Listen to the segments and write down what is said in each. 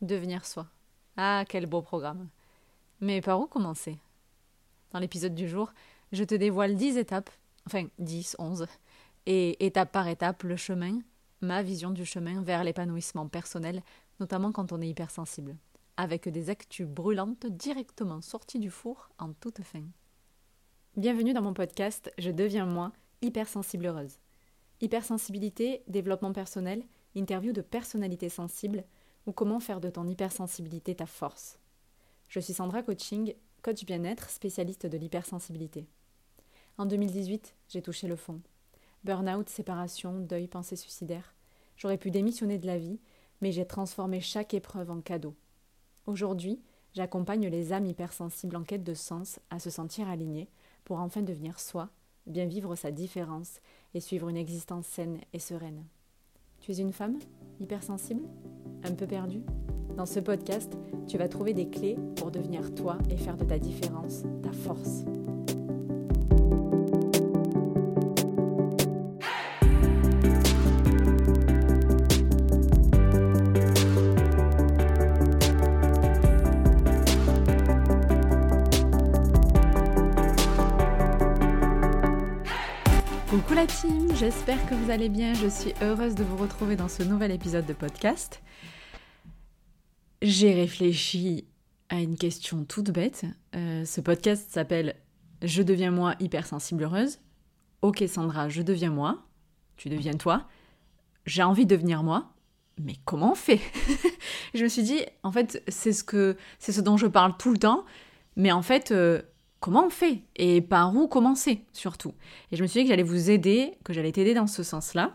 Devenir soi. Ah, quel beau programme. Mais par où commencer? Dans l'épisode du jour, je te dévoile 10 étapes, enfin 10, 11, et étape par étape le chemin, ma vision du chemin vers l'épanouissement personnel, notamment quand on est hypersensible, avec des actus brûlantes directement sorties du four en toute fin. Bienvenue dans mon podcast Je deviens moi, hypersensible heureuse. Hypersensibilité, développement personnel, interview de personnalités sensibles comment faire de ton hypersensibilité ta force. Je suis Sandra Coaching, coach bien-être, spécialiste de l'hypersensibilité. En 2018, j'ai touché le fond. Burnout, séparation, deuil, pensée suicidaire. J'aurais pu démissionner de la vie, mais j'ai transformé chaque épreuve en cadeau. Aujourd'hui, j'accompagne les âmes hypersensibles en quête de sens à se sentir alignées pour enfin devenir soi, bien vivre sa différence et suivre une existence saine et sereine. Tu es une femme hypersensible? Un peu perdue Dans ce podcast, tu vas trouver des clés pour devenir toi et faire de ta différence ta force. Coucou la team, j'espère que vous allez bien. Je suis heureuse de vous retrouver dans ce nouvel épisode de podcast. J'ai réfléchi à une question toute bête. Euh, ce podcast s'appelle Je deviens moi hypersensible heureuse. Ok Sandra, je deviens moi. Tu deviens toi. J'ai envie de devenir moi. Mais comment on fait? Je me suis dit, en fait, c'est ce que c'est ce dont je parle tout le temps. Mais en fait, euh, comment on fait et par où commencer surtout. Et je me suis dit que j'allais vous aider, que j'allais t'aider dans ce sens-là.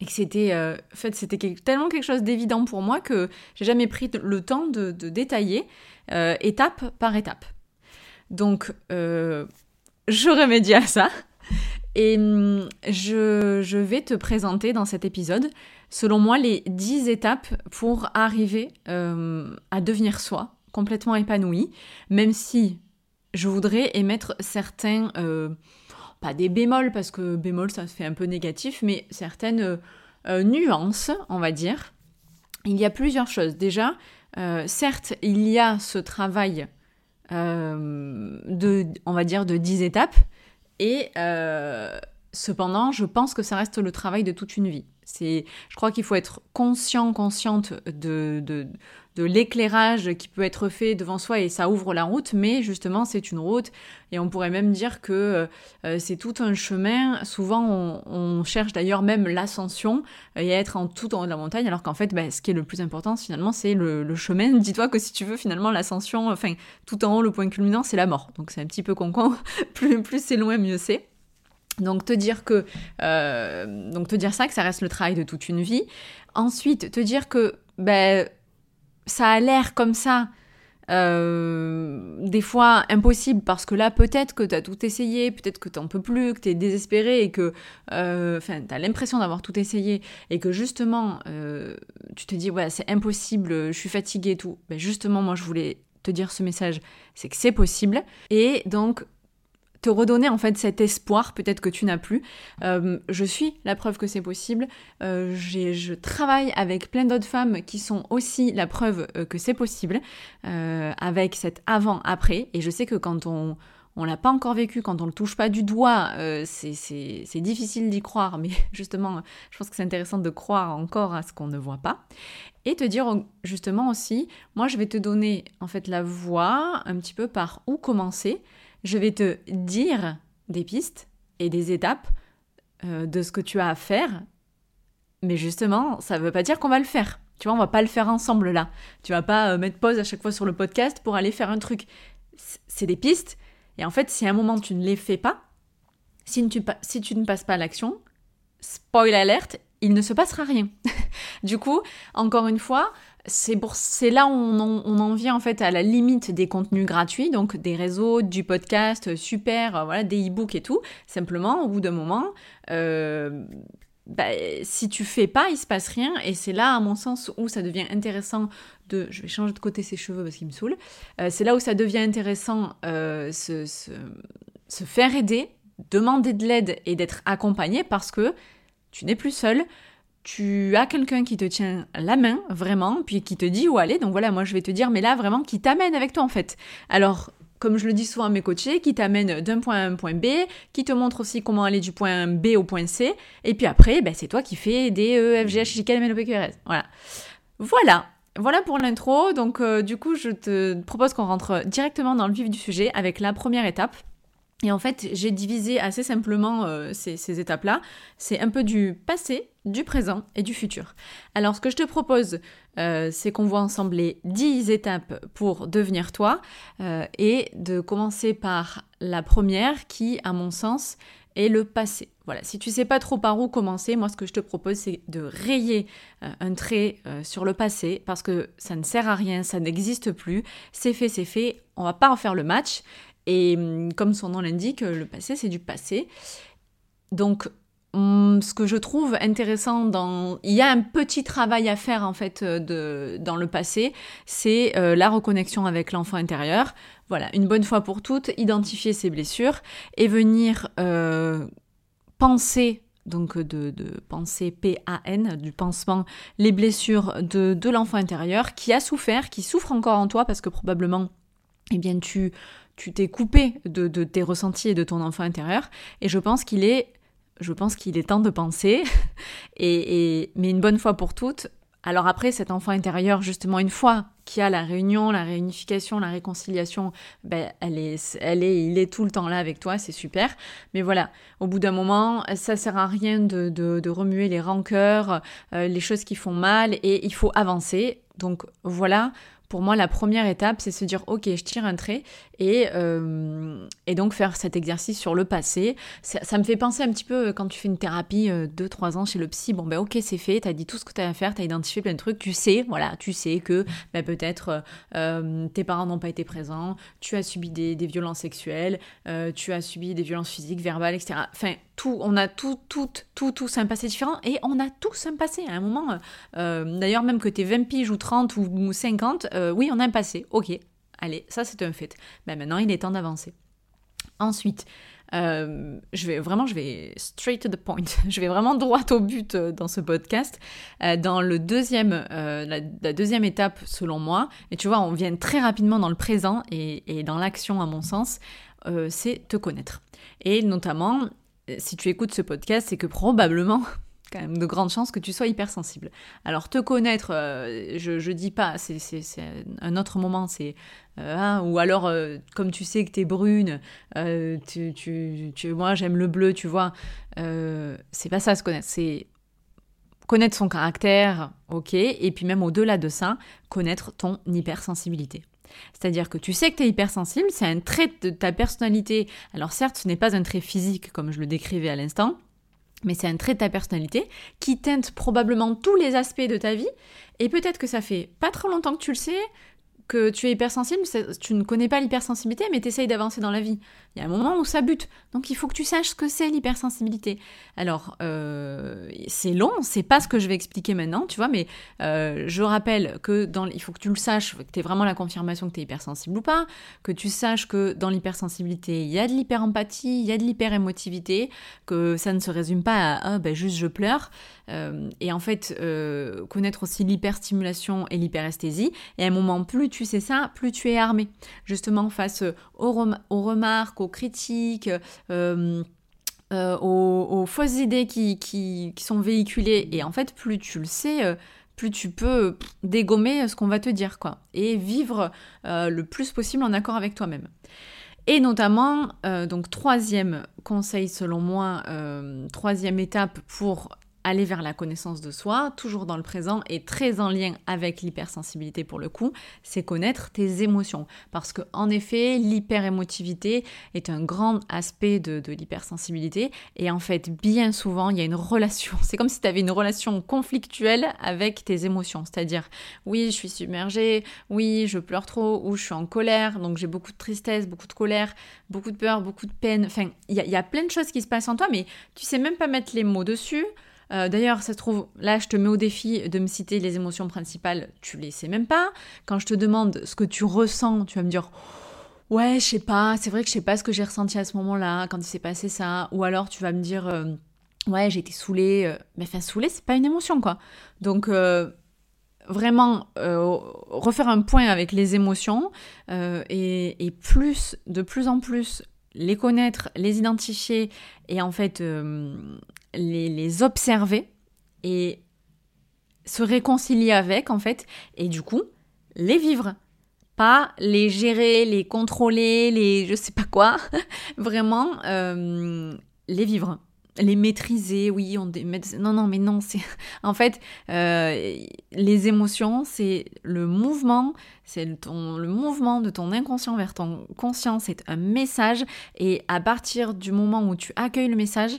Et que c'était euh, fait, c'était tellement quelque chose d'évident pour moi que j'ai jamais pris le temps de, détailler euh, étape par étape. Donc, euh, je remédie à ça. Et je, je, vais te présenter dans cet épisode, selon moi, les 10 étapes pour arriver à devenir soi, complètement épanoui, même si je voudrais émettre certains, euh, pas des bémols, parce que bémol ça fait un peu négatif, mais certaines euh, euh, nuances, on va dire. Il y a plusieurs choses. Déjà, certes, il y a ce travail de, on va dire, de 10 étapes, et cependant, je pense que ça reste le travail de toute une vie. C'est, je crois qu'il faut être conscient, consciente de, de l'éclairage qui peut être fait devant soi et ça ouvre la route, mais justement c'est une route et on pourrait même dire que euh, euh, c'est tout un chemin. Souvent on, cherche d'ailleurs même l'ascension et être en tout en haut de la montagne, alors qu'en fait bah, ce qui est le plus important finalement c'est le, chemin. Dis-toi que si tu veux finalement l'ascension, enfin tout en haut le point culminant c'est la mort, donc c'est un petit peu con, -con. plus, plus c'est loin mieux c'est. Donc te dire que euh, donc te dire ça que ça reste le travail de toute une vie. Ensuite te dire que ben ça a l'air comme ça, euh, des fois impossible parce que là peut-être que tu as tout essayé, peut-être que tu n'en peux plus, que tu es désespéré et que euh, enfin tu as l'impression d'avoir tout essayé et que justement euh, tu te dis ouais c'est impossible, je suis fatiguée et tout. Ben justement moi je voulais te dire ce message, c'est que c'est possible et donc te redonner en fait cet espoir peut-être que tu n'as plus. Euh, je suis la preuve que c'est possible. Euh, je travaille avec plein d'autres femmes qui sont aussi la preuve euh, que c'est possible, avec cet avant-après. Et je sais que quand on on l'a pas encore vécu, quand on le touche pas du doigt, c'est difficile d'y croire, mais justement, je pense que c'est intéressant de croire encore à ce qu'on ne voit pas. Et te dire justement aussi, moi je vais te donner en fait la voie un petit peu par où commencer, je vais te dire des pistes et des étapes euh, de ce que tu as à faire. Mais justement, ça ne veut pas dire qu'on va le faire. Tu vois, on va pas le faire ensemble là. Tu vas pas euh, mettre pause à chaque fois sur le podcast pour aller faire un truc. C'est des pistes. Et en fait, si à un moment tu ne les fais pas, si tu, ne passes pas à l'action, spoil alerte, il ne se passera rien. du coup, encore une fois, c'est pour là où on en, vient en fait à la limite des contenus gratuits, donc des réseaux, du podcast, super, euh, voilà, des e-books et tout. Simplement, au bout d'un moment, euh, bah, si tu fais pas, il se passe rien. Et c'est là, à mon sens, où ça devient intéressant de. Je vais changer de côté ses cheveux parce qu'il me saoule. Euh, c'est là où ça devient intéressant se, se faire aider, demander de l'aide et d'être accompagné parce que tu n'es plus seul tu as quelqu'un qui te tient la main, vraiment, puis qui te dit où aller. Donc voilà, moi je vais te dire, mais là vraiment, qui t'amène avec toi en fait. Alors, comme je le dis souvent à mes coachés, qui t'amène d'un point A à un point B, qui te montre aussi comment aller du point B au point C, et puis après, ben, c'est toi qui fais des E, F, G. Voilà. Voilà. Voilà pour l'intro. Donc, euh, du coup, je te propose qu'on rentre directement dans le vif du sujet avec la première étape. Et en fait, j'ai divisé assez simplement euh, ces, étapes-là. C'est un peu du passé, du présent et du futur. Alors, ce que je te propose, euh, c'est qu'on voit ensemble les 10 étapes pour devenir toi euh, et de commencer par la première qui, à mon sens, est le passé. Voilà, si tu sais pas trop par où commencer, moi ce que je te propose c'est de rayer un trait sur le passé parce que ça ne sert à rien, ça n'existe plus, c'est fait, c'est fait, on va pas en faire le match et hum, comme son nom l'indique, le passé, c'est du passé. Donc, hum, ce que je trouve intéressant dans... Il y a un petit travail à faire, en fait, euh, de... dans le passé, c'est euh, la reconnexion avec l'enfant intérieur. Voilà, une bonne fois pour toutes, identifier ses blessures et venir euh, penser donc de, de, penser P-A-N, du pansement, les blessures de, de l'enfant intérieur qui a souffert, qui souffre encore en toi parce que probablement, eh bien, tu, tu t'es coupé de, tes ressentis et de ton enfant intérieur. Et je pense qu'il est, je pense qu'il est temps de penser. et, mais une bonne fois pour toutes. Alors après, cet enfant intérieur, justement, une fois qu'il y a la réunion, la réunification, la réconciliation, ben, elle est, elle est, il est tout le temps là avec toi, c'est super. Mais voilà, au bout d'un moment, ça sert à rien de, remuer les rancœurs, euh, les choses qui font mal, et il faut avancer. Donc voilà pour moi, la première étape, c'est se dire, ok, je tire un trait et, euh, donc faire cet exercice sur le passé. Ça, me fait penser un petit peu euh, quand tu fais une thérapie 2-3 euh, ans chez le psy, bon ben ok, c'est fait, tu as dit tout ce que tu as à faire, tu as identifié plein de trucs, tu sais, voilà, tu sais que ben, peut-être tes parents n'ont pas été présents, tu as subi des, des violences sexuelles, tu as subi des violences physiques, verbales, etc. Enfin, on a tout, tout, tout, tous un passé différent et on a tous un passé à un moment. D'ailleurs, même que tu es 20 piges ou 30 ou 50, euh, oui, on a un passé, ok, allez, ça c'est un fait. Mais maintenant, il est temps d'avancer. Ensuite, euh, je vais vraiment, je vais straight to the point. Je vais vraiment droit au but euh, dans ce podcast. dans le deuxième, la, deuxième étape, selon moi, et tu vois, on vient très rapidement dans le présent et dans l'action, à mon sens, c'est te connaître. Et notamment, si tu écoutes ce podcast, c'est que probablement quand même de grandes chances que tu sois hypersensible. Alors te connaître, euh, je, je dis pas, c'est un autre moment, c'est euh, hein, ou alors euh, comme tu sais que brune, tu, tu, tu, moi j'aime le bleu, tu vois, c'est pas ça se connaître, c'est connaître son caractère, ok, et puis même au-delà de ça, connaître ton hypersensibilité. C'est-à-dire que tu sais que tu es hypersensible, c'est un trait de ta personnalité. Alors certes, ce n'est pas un trait physique comme je le décrivais à l'instant, mais c'est un trait de ta personnalité qui teinte probablement tous les aspects de ta vie. Et peut-être que ça fait pas trop longtemps que tu le sais, que tu es hypersensible, tu ne connais pas l'hypersensibilité, mais tu essayes d'avancer dans la vie. Il y a un moment où ça bute. Donc il faut que tu saches ce que c'est l'hypersensibilité. Alors, euh, c'est long, c'est pas ce que je vais expliquer maintenant, tu vois, mais euh, je rappelle que dans, il faut que tu le saches, que tu aies vraiment la confirmation que tu es hypersensible ou pas, que tu saches que dans l'hypersensibilité, il y a de l'hyperempathie, il y a de l'hyperémotivité, que ça ne se résume pas à ah, ben, juste je pleure. Euh, et en fait, connaître aussi l'hyperstimulation et l'hyperesthésie. Et à un moment, plus sais ça, plus tu es armé, justement face aux, remarques, aux critiques. Euh, euh, aux, fausses idées qui, sont véhiculées. Et en fait, plus tu le sais, euh, plus tu peux dégommer ce qu'on va te dire, quoi. Et vivre le plus possible en accord avec toi-même. Et notamment, donc troisième conseil selon moi, troisième étape pour aller vers la connaissance de soi, toujours dans le présent et très en lien avec l'hypersensibilité pour le coup, c'est connaître tes émotions. Parce que en effet, l'hyperémotivité est un grand aspect de, l'hypersensibilité et en fait, bien souvent, il y a une relation. C'est comme si tu avais une relation conflictuelle avec tes émotions. C'est-à-dire, oui, je suis submergée, oui, je pleure trop, ou je suis en colère, donc j'ai beaucoup de tristesse, beaucoup de colère, beaucoup de peur, beaucoup de peine. Enfin, il y, y a plein de choses qui se passent en toi, mais tu sais même pas mettre les mots dessus. Euh, d'ailleurs, ça se trouve, là, je te mets au défi de me citer les émotions principales, tu les sais même pas. Quand je te demande ce que tu ressens, tu vas me dire Ouais, je sais pas, c'est vrai que je sais pas ce que j'ai ressenti à ce moment-là, quand il s'est passé ça. Ou alors tu vas me dire. Euh, ouais, j'ai été saoulée. Mais enfin, saoulée, c'est pas une émotion, quoi. Donc, vraiment refaire un point avec les émotions et, plus, de plus en plus, les connaître, les identifier et en fait les, observer et se réconcilier avec en fait et du coup les vivre. Pas les gérer les contrôler les je sais pas quoi. Vraiment euh, les vivre. Les maîtriser oui on non non mais non c'est en fait euh, les émotions c'est le mouvement c'est le, le mouvement de ton inconscient vers ton conscient c'est un message. Et à partir du moment où tu accueilles le message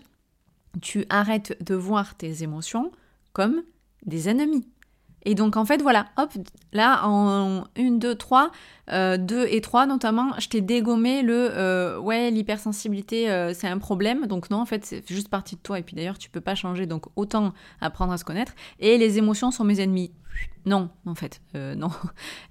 tu arrêtes de voir tes émotions comme des ennemis. Et donc en fait voilà, hop, là en 1, 2, 3, 2 et 3 notamment, je t'ai dégommé le euh, ouais l'hypersensibilité euh, c'est un problème, donc non en fait c'est juste partie de toi et puis d'ailleurs tu peux pas changer donc autant apprendre à se connaître. Et les émotions sont mes ennemis. Non, en fait, euh, non.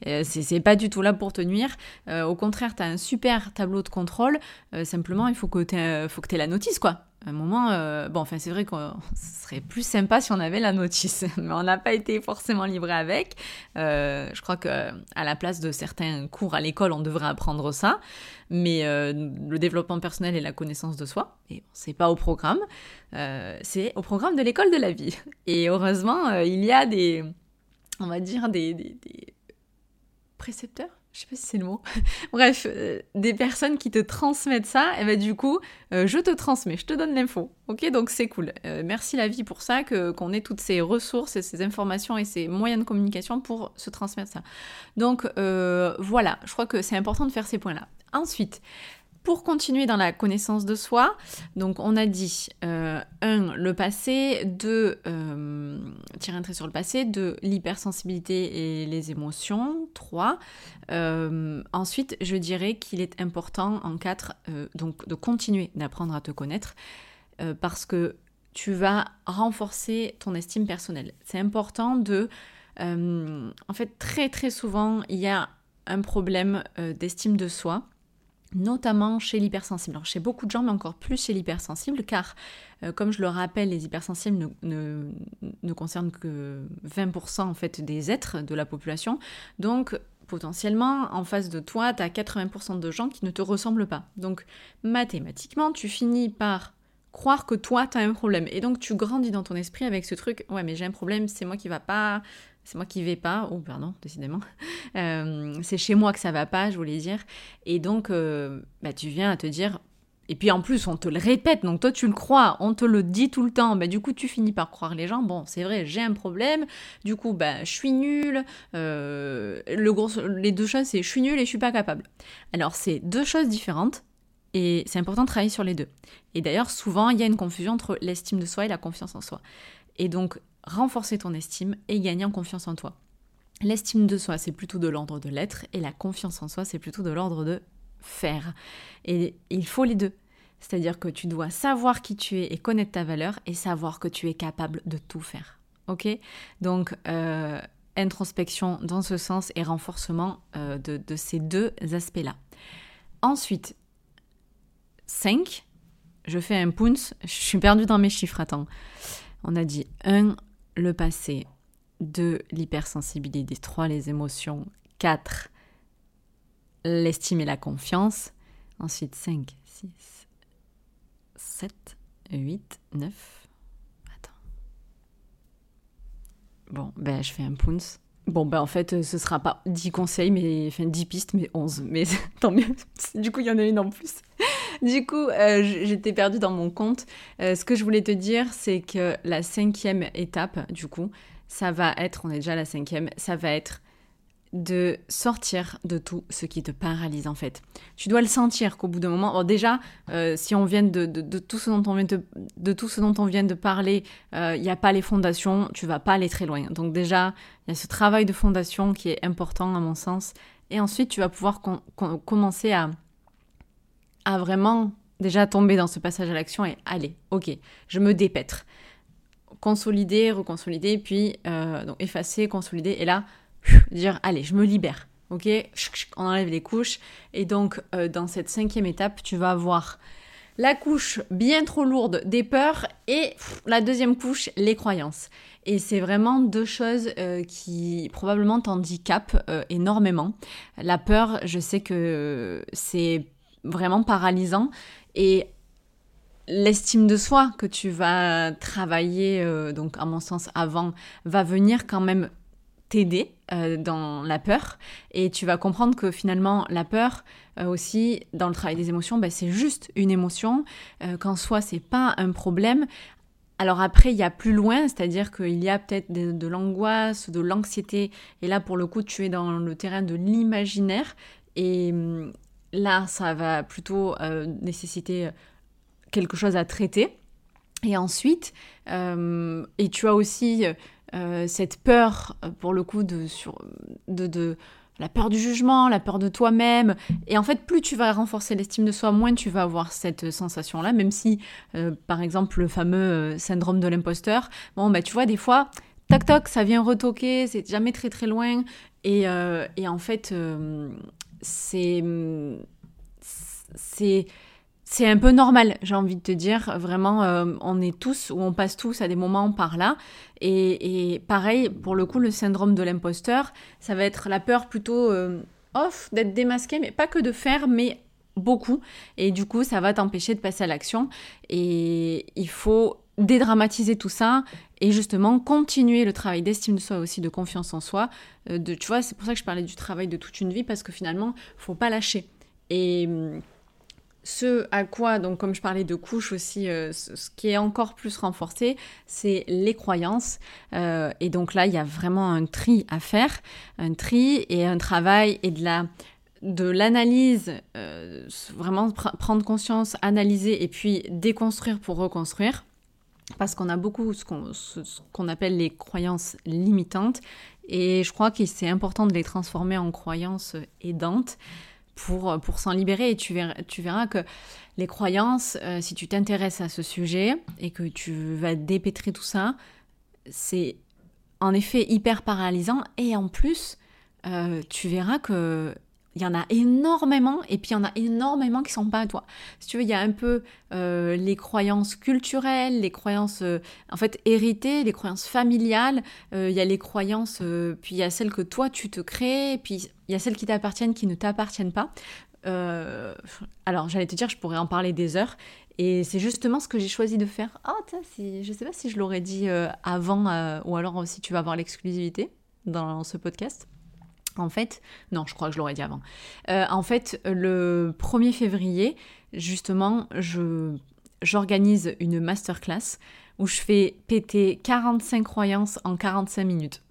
c'est pas du tout là pour te nuire. au contraire, tu as un super tableau de contrôle. simplement, il faut que tu aies la notice, quoi un moment, euh, bon, enfin, c'est vrai que serait plus sympa si on avait la notice, mais on n'a pas été forcément livré avec. Euh, je crois que à la place de certains cours à l'école, on devrait apprendre ça, mais euh, le développement personnel et la connaissance de soi, et c'est pas au programme, c'est au programme de l'école de la vie. Et heureusement, il y a des, on va dire, des, des précepteurs je sais pas si c'est le mot. Bref, euh, des personnes qui te transmettent ça, et ben du coup, euh, je te transmets, je te donne l'info. Ok, donc c'est cool. Euh, merci la vie pour ça, que qu'on ait toutes ces ressources et ces informations et ces moyens de communication pour se transmettre ça. Donc voilà, je crois que c'est important de faire ces points-là. Ensuite, pour continuer dans la connaissance de soi, donc on a dit 1. Euh, le passé, 2. Euh, tirer un trait sur le passé, 2. L'hypersensibilité et les émotions, 3. Euh, ensuite, je dirais qu'il est important en 4 donc de continuer d'apprendre à te connaître parce que tu vas renforcer ton estime personnelle. C'est important de... en fait, très très souvent, il y a un problème d'estime de soi notamment chez l'hypersensible. Alors chez beaucoup de gens, mais encore plus chez l'hypersensible, car euh, comme je le rappelle, les hypersensibles ne, ne, concernent que 20% en fait des êtres de la population. Donc potentiellement, en face de toi, tu as 80% de gens qui ne te ressemblent pas. Donc mathématiquement, tu finis par croire que toi, tu as un problème. Et donc tu grandis dans ton esprit avec ce truc, ouais mais j'ai un problème, c'est moi qui va pas, c'est moi qui vais pas, oh pardon, décidément, euh, c'est chez moi que ça va pas, je voulais dire. Et donc, euh, bah, tu viens à te dire, et puis en plus, on te le répète, donc toi tu le crois, on te le dit tout le temps, bah, du coup tu finis par croire les gens, bon c'est vrai, j'ai un problème, du coup bah, je suis nulle, euh, le gros, les deux choses c'est je suis nulle et je suis pas capable. Alors c'est deux choses différentes, et c'est important de travailler sur les deux. Et d'ailleurs, souvent, il y a une confusion entre l'estime de soi et la confiance en soi. Et donc, renforcer ton estime et gagner en confiance en toi. L'estime de soi, c'est plutôt de l'ordre de l'être et la confiance en soi, c'est plutôt de l'ordre de faire. Et il faut les deux. C'est-à-dire que tu dois savoir qui tu es et connaître ta valeur et savoir que tu es capable de tout faire. Ok? Donc, euh, introspection dans ce sens et renforcement euh, de, de, ces deux aspects-là. Ensuite, 5, je fais un punch, je suis perdue dans mes chiffres, attends. On a dit 1, le passé. 2. L'hypersensibilité. 3. Les émotions. 4. L'estime et la confiance. Ensuite 5, 6, 7, 8, 9. Attends. Bon, ben je fais un pounce. Bon, ben en fait, ce sera pas 10 conseils, mais enfin 10 pistes, mais 11. Mais tant mieux. Du coup, il y en a une en plus. Du coup, euh, j'étais perdue dans mon compte. Euh, ce que je voulais te dire, c'est que la cinquième étape, du coup, ça va être, on est déjà à la cinquième, ça va être de sortir de tout ce qui te paralyse en fait. Tu dois le sentir qu'au bout d'un moment, déjà, euh, si on vient de, tout ce dont on vient de, tout ce dont on vient de parler, il n'y a pas les fondations, tu vas pas aller très loin. Donc déjà, il y a ce travail de fondation qui est important à mon sens. Et ensuite, tu vas pouvoir commencer à, à vraiment déjà tomber dans ce passage à l'action et allez, ok, je me dépêtre. Consolider, reconsolider, puis euh, donc effacer, consolider, et là, dire allez, je me libère. Ok, on enlève les couches. Et donc, euh, dans cette cinquième étape, tu vas avoir la couche bien trop lourde des peurs et la deuxième couche, les croyances. Et c'est vraiment deux choses euh, qui probablement t'handicapent énormément. La peur, je sais que c'est vraiment paralysant. Et l'estime de soi que tu vas travailler, euh, donc à mon sens avant, va venir quand même t'aider dans la peur. Et tu vas comprendre que finalement la peur aussi dans le travail des émotions ben, c'est juste une émotion. Qu'en soi c'est pas un problème. Alors après, il y a plus loin, c'est-à-dire qu'il y a peut-être de, l'angoisse, de l'anxiété, et là pour le coup, tu es dans le terrain de l'imaginaire, et hum, là, ça va plutôt euh, nécessiter quelque chose à traiter. Et ensuite, euh, et tu as aussi euh, cette peur, pour le coup, de, la peur du jugement, la peur de toi-même. Et en fait, plus tu vas renforcer l'estime de soi, moins tu vas avoir cette sensation-là, même si, euh, par exemple, le fameux euh, syndrome de l'imposteur, bon, bah, tu vois, des fois, tac toc, ça vient retoquer, c'est jamais très très loin. Euh, et en fait, c'est. C'est un peu normal, j'ai envie de te dire. Vraiment, euh, on est tous, ou on passe tous à des moments par là. Et, pareil, pour le coup, le syndrome de l'imposteur, ça va être la peur plutôt euh, off, d'être démasqué, mais pas que de faire, mais beaucoup. Et du coup, ça va t'empêcher de passer à l'action. Et il faut dédramatiser tout ça et justement continuer le travail d'estime de soi aussi, de confiance en soi. Euh, de, tu vois, c'est pour ça que je parlais du travail de toute une vie, parce que finalement, faut pas lâcher. Et hum, ce à quoi, donc comme je parlais de couches aussi, euh, ce, qui est encore plus renforcé, c'est les croyances. Euh, et donc là, il y a vraiment un tri à faire, un tri et un travail et de la de l'analyse, vraiment prendre conscience, analyser et puis déconstruire pour reconstruire. Parce qu'on a beaucoup ce qu'on appelle les croyances limitantes. Et je crois que c'est important de les transformer en croyances aidantes pour, pour s'en libérer. Et tu verras, que les croyances, euh, si tu t'intéresses à ce sujet et que tu vas dépêtrer tout ça, c'est en effet hyper paralysant. Et en plus, euh, tu verras que il y en a énormément, et puis il y en a énormément qui sont pas à toi. Si tu veux, il y a un peu euh, les croyances culturelles, les croyances euh, en fait héritées, les croyances familiales, euh, il y a les croyances, puis il y a celles que toi tu te crées, puis il y a celles qui t'appartiennent, qui ne t'appartiennent pas. alors j'allais te dire, je pourrais en parler des heures, et c'est justement ce que j'ai choisi de faire. Ah, oh, si, je sais pas si je l'aurais dit avant, ou alors si tu vas avoir l'exclusivité dans ce podcast. En fait, non, je crois que je l'aurais dit avant. Euh, en fait, le 1er février, justement, je, j'organise une masterclass où je fais péter 45 croyances en 45 minutes.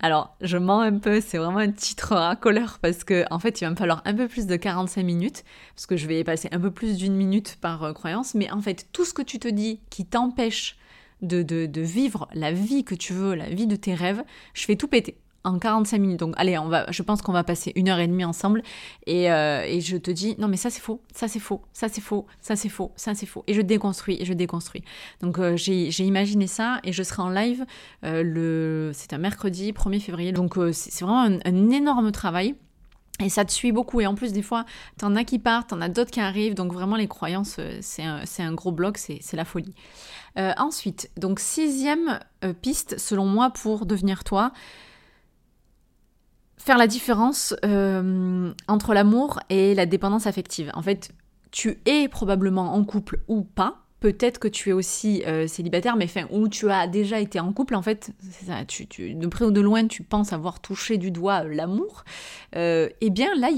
Alors, je mens un peu, c'est vraiment un titre racoleur parce que en fait, il va me falloir un peu plus de 45 minutes parce que je vais passer un peu plus d'une minute par euh, croyance. Mais en fait, tout ce que tu te dis qui t'empêche de, de, vivre la vie que tu veux, la vie de tes rêves, je fais tout péter en 45 minutes. Donc allez, on va, je pense qu'on va passer une heure et demie ensemble et, euh, et je te dis non mais ça c'est faux, ça c'est faux, ça c'est faux, ça c'est faux, ça c'est faux. Et je déconstruis et je déconstruis. Donc euh, j'ai imaginé ça et je serai en live euh, le, c'est un mercredi 1er février. Donc c'est vraiment un, énorme travail. Et ça te suit beaucoup. Et en plus, des fois, t'en as qui partent, t'en as d'autres qui arrivent. Donc vraiment, les croyances, c'est un, un, gros bloc, c'est la folie. ensuite, donc sixième piste, selon moi, pour devenir toi, faire la différence euh, entre l'amour et la dépendance affective. En fait, tu es probablement en couple ou pas, peut-être que tu es aussi euh, célibataire, mais enfin, ou tu as déjà été en couple, en fait, ça, de près ou de loin, tu penses avoir touché du doigt euh, l'amour, euh, eh bien là,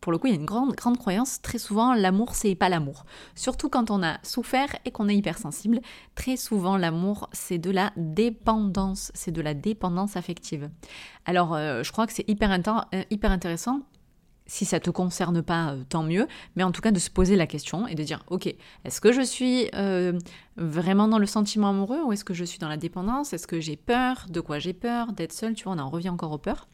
pour le coup, il y a une grande, croyance, très souvent, l'amour, c'est pas l'amour. Surtout quand on a souffert et qu'on est hypersensible, très souvent, l'amour, c'est de la dépendance, c'est de la dépendance affective. Alors, je crois que c'est hyper intéressant si ça te concerne pas, euh, tant mieux, mais en tout cas de se poser la question et de dire, ok, est-ce que je suis euh, vraiment dans le sentiment amoureux ou est-ce que je suis dans la dépendance? Est-ce que j'ai peur? De quoi j'ai peur? D'être seule? Tu vois, on en revient encore aux peurs.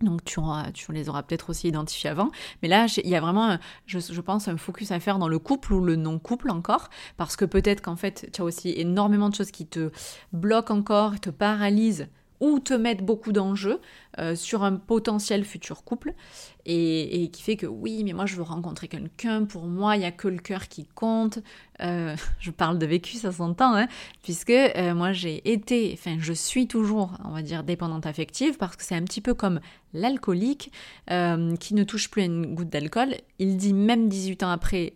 Donc tu, tu les auras peut-être aussi identifiés avant. Mais là, il y a vraiment, je, je, pense, un focus à faire dans le couple ou le non-couple encore. Parce que peut-être qu'en fait, tu as aussi énormément de choses qui te bloquent encore, te paralysent ou te mettre beaucoup d'enjeux euh, sur un potentiel futur couple et, qui fait que oui, mais moi je veux rencontrer quelqu'un, pour moi il n'y a que le cœur qui compte. Euh, je parle de vécu, ça s'entend, hein, puisque euh, moi j'ai été, enfin je suis toujours, on va dire, dépendante affective parce que c'est un petit peu comme l'alcoolique qui ne touche plus à une goutte d'alcool. Il dit même 18 ans après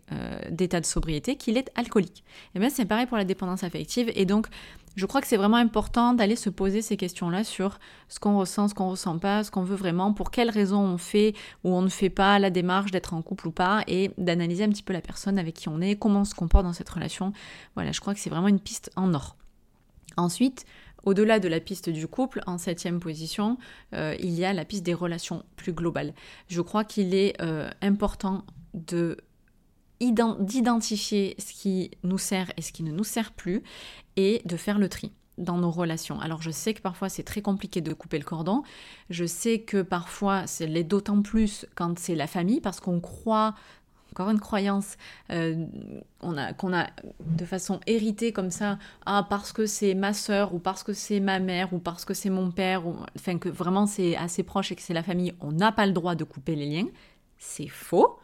d'état de sobriété qu'il est alcoolique. Et bien c'est pareil pour la dépendance affective et donc je crois que c'est vraiment important d'aller se poser ces questions-là sur ce qu'on ressent, ce qu'on ressent pas, ce qu'on veut vraiment, pour quelles raisons on fait ou on ne fait pas la démarche d'être en couple ou pas, et d'analyser un petit peu la personne avec qui on est, comment on se comporte dans cette relation. Voilà, je crois que c'est vraiment une piste en or. Ensuite, au-delà de la piste du couple, en septième position, euh, il y a la piste des relations plus globales. Je crois qu'il est euh, important de d'identifier ce qui nous sert et ce qui ne nous sert plus et de faire le tri dans nos relations. Alors je sais que parfois c'est très compliqué de couper le cordon, je sais que parfois c'est d'autant plus quand c'est la famille parce qu'on croit encore une croyance euh, qu'on a de façon héritée comme ça, ah, parce que c'est ma soeur ou parce que c'est ma mère ou parce que c'est mon père, enfin que vraiment c'est assez proche et que c'est la famille, on n'a pas le droit de couper les liens. C'est faux.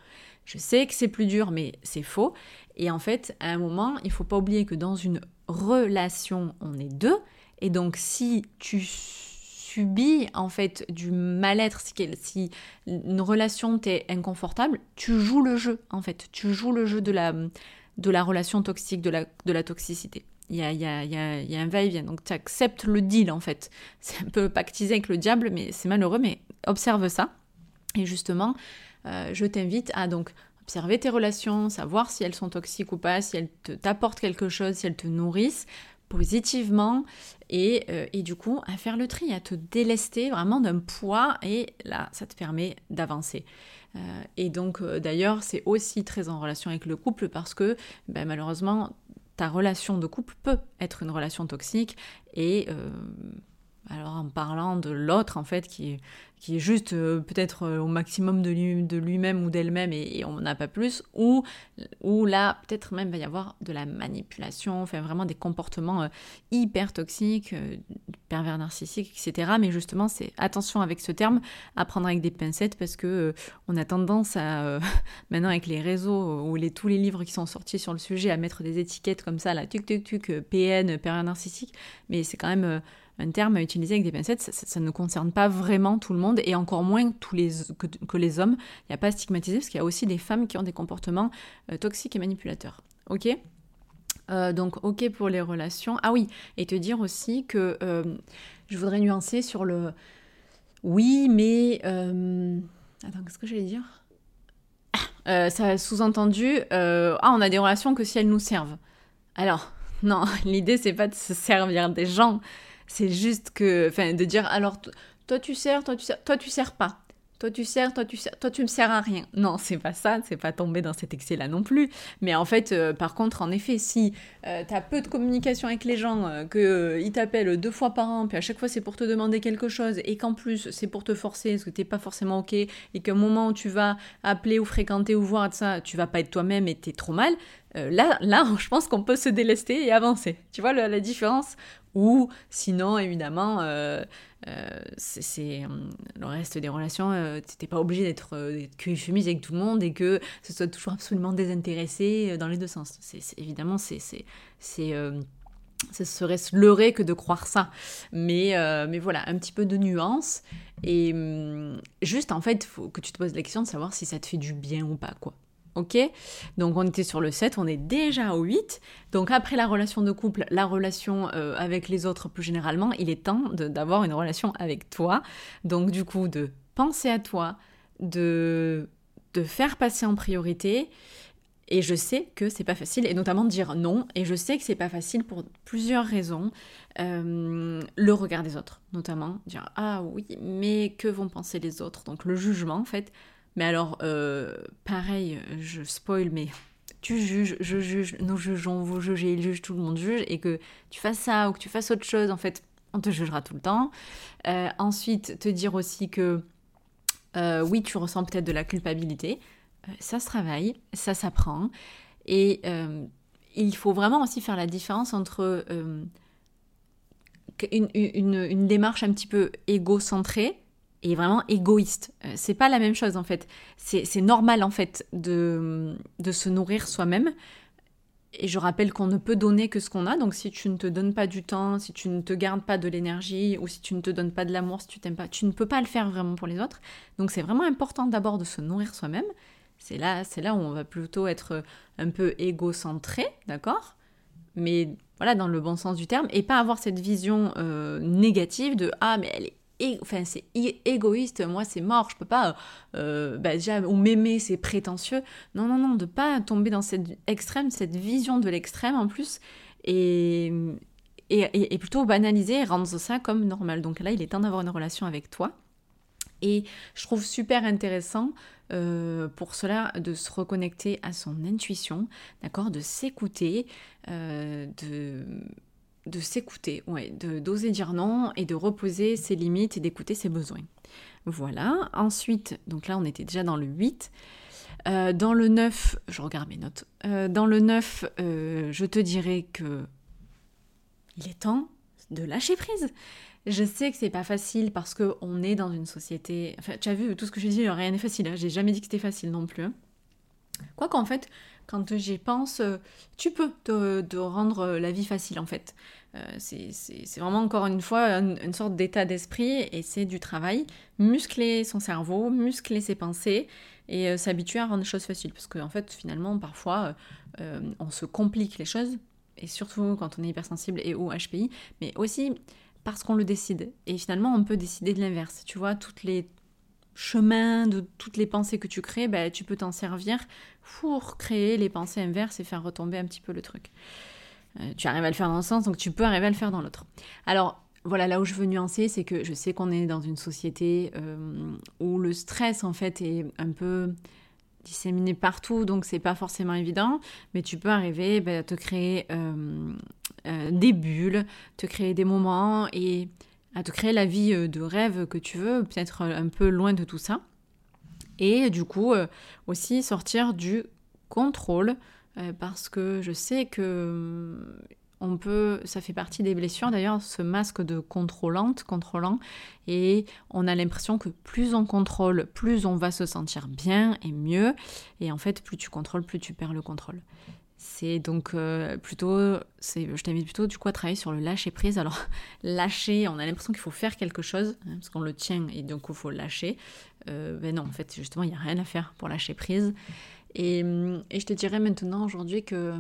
Je sais que c'est plus dur, mais c'est faux. Et en fait, à un moment, il faut pas oublier que dans une relation, on est deux. Et donc, si tu subis en fait du mal-être, si, une relation t'est inconfortable, tu joues le jeu en fait. Tu joues le jeu de la, de la relation toxique, de la, de la toxicité. Il y a, a, y, a, y a, un va-et-vient. Donc tu acceptes le deal en fait. C'est un peu pactisé avec le diable, mais c'est malheureux, mais observe ça. Et justement, je t'invite à donc observer tes relations, savoir si elles sont toxiques ou pas, si elles t'apportent quelque chose, si elles te nourrissent positivement et, euh, et, du coup à faire le tri, à te délester vraiment d'un poids et là ça te permet d'avancer. Euh, et donc d'ailleurs c'est aussi très en relation avec le couple parce que ben, malheureusement ta relation de couple peut être une relation toxique et alors en parlant de l'autre en fait qui, qui est juste euh, peut-être euh, au maximum de, lui, de lui-même ou d'elle-même et, on n'a pas plus, ou, ou là peut-être même va y avoir de la manipulation, enfin vraiment des comportements euh, hyper toxiques, pervers narcissiques, etc. Mais justement c'est attention avec ce terme, à prendre avec des pincettes parce que on a tendance à maintenant avec les réseaux ou les, tous les livres qui sont sortis sur le sujet à mettre des étiquettes comme ça, là, tuc tuc tuc, PN, pervers narcissique, mais c'est quand même un terme à utiliser avec des pincettes, ça, ne concerne pas vraiment tout le monde et encore moins tous les, que, les hommes. Il n'y a pas à stigmatiser parce qu'il y a aussi des femmes qui ont des comportements euh, toxiques et manipulateurs. Ok? Euh, donc ok pour les relations. Ah oui, et te dire aussi que euh, je voudrais nuancer sur le oui, mais attends, qu'est-ce que j'allais dire? Ah, Ça sous-entendu ah on a des relations que si elles nous servent. Alors non, l'idée c'est pas de se servir des gens, c'est juste que, enfin, de dire alors toi tu sers, toi tu sers, toi tu sers pas. Toi tu sers, toi tu sers, toi tu me sers à rien. Non, c'est pas ça, c'est pas tomber dans cet excès-là non plus. Mais en fait, euh, par contre, en effet, si euh, tu as peu de communication avec les gens, euh, qu'ils t'appellent deux fois par an, puis à chaque fois c'est pour te demander quelque chose, et qu'en plus c'est pour te forcer, parce que t'es pas forcément ok, et qu'au moment où tu vas appeler ou fréquenter ou voir ça, tu vas pas être toi-même et t'es trop mal, là, là, je pense qu'on peut se délester et avancer. Tu vois la différence ou sinon, évidemment, euh, euh, c'est le reste des relations, euh, tu n'es pas obligé d'être que chemise avec tout le monde et que ce soit toujours absolument désintéressé dans les deux sens. C'est évidemment, c'est ce serait se leurrer que de croire ça. Mais, mais voilà, un petit peu de nuance. Et hum, juste, en fait, il faut que tu te poses la question de savoir si ça te fait du bien ou pas, quoi. Ok Donc on était sur le 7, on est déjà au 8. Donc après la relation de couple, la relation euh, avec les autres plus généralement, il est temps d'avoir une relation avec toi. Donc du coup, de penser à toi, de, de faire passer en priorité. Et je sais que c'est pas facile, et notamment de dire non. Et je sais que c'est pas facile pour plusieurs raisons. Euh, le regard des autres, notamment. Dire ah oui, mais que vont penser les autres? Donc le jugement, en fait. Mais alors, euh, pareil, je spoil, mais tu juges, je juge, nous jugeons, vous jugez, il juge, tout le monde juge, et que tu fasses ça ou que tu fasses autre chose, en fait, on te jugera tout le temps. Euh, ensuite, te dire aussi que euh, oui, tu ressens peut-être de la culpabilité. ça se travaille, ça s'apprend. Et il faut vraiment aussi faire la différence entre une, démarche un petit peu égocentrée et vraiment égoïste. Euh, c'est pas la même chose en fait. C'est normal en fait de, de se nourrir soi-même. Et je rappelle qu'on ne peut donner que ce qu'on a. Donc si tu ne te donnes pas du temps, si tu ne te gardes pas de l'énergie, ou si tu ne te donnes pas de l'amour, si tu t'aimes pas, tu ne peux pas le faire vraiment pour les autres. Donc c'est vraiment important d'abord de se nourrir soi-même. C'est là, c'est là où on va plutôt être un peu égocentré, d'accord? Mais voilà, dans le bon sens du terme, et pas avoir cette vision euh, négative de ah mais elle est enfin c'est égoïste, moi c'est mort, je peux pas euh, bah, déjà ou m'aimer c'est prétentieux. Non non non, de pas tomber dans cette extrême, cette vision de l'extrême en plus et, plutôt banaliser et rendre ça comme normal. Donc là, il est temps d'avoir une relation avec toi. Et je trouve super intéressant euh, pour cela de se reconnecter à son intuition, d'accord, de s'écouter, euh, de de s'écouter, ouais, de d'oser dire non et de reposer ses limites et d'écouter ses besoins. Voilà. Ensuite, donc là on était déjà dans le 8. Euh, dans le 9, je regarde mes notes. Euh, dans le 9, euh, je te dirais que il est temps de lâcher prise. Je sais que c'est pas facile parce qu'on est dans une société. Enfin, tu as vu tout ce que j'ai dit, rien n'est facile. Hein. J'ai jamais dit que c'était facile non plus. Hein. Quoi qu'en fait, quand j'y pense, euh, tu peux te, rendre la vie facile en fait. Euh, c'est vraiment encore une fois une, sorte d'état d'esprit et c'est du travail. Muscler son cerveau, muscler ses pensées et euh, s'habituer à rendre les choses faciles. Parce qu'en en fait, finalement, parfois, on se complique les choses et surtout quand on est hypersensible et ou HPI, mais aussi parce qu'on le décide. Et finalement, on peut décider de l'inverse. Tu vois, toutes les chemin de toutes les pensées que tu crées, bah, tu peux t'en servir pour créer les pensées inverses et faire retomber un petit peu le truc. Euh, tu arrives à le faire dans un sens, donc tu peux arriver à le faire dans l'autre. Alors, voilà, là où je veux nuancer, c'est que je sais qu'on est dans une société euh, où le stress, en fait, est un peu disséminé partout, donc c'est pas forcément évident, mais tu peux arriver bah, à te créer euh, des bulles, te créer des moments et à te créer la vie euh, de rêve que tu veux, peut-être euh, un peu loin de tout ça. Et du coup, euh, aussi sortir du contrôle, parce que je sais que on peut, ça fait partie des blessures d'ailleurs, ce masque de contrôlante, contrôlant, et on a l'impression que plus on contrôle, plus on va se sentir bien et mieux, et en fait, plus tu contrôles, plus tu perds le contrôle. C'est donc euh, plutôt, je t'invite plutôt du coup à travailler sur le lâcher prise. Alors lâcher, on a l'impression qu'il faut faire quelque chose hein, parce qu'on le tient et donc il faut lâcher. Euh, ben non, en fait justement il n'y a rien à faire pour lâcher prise. Et, je te dirais maintenant aujourd'hui que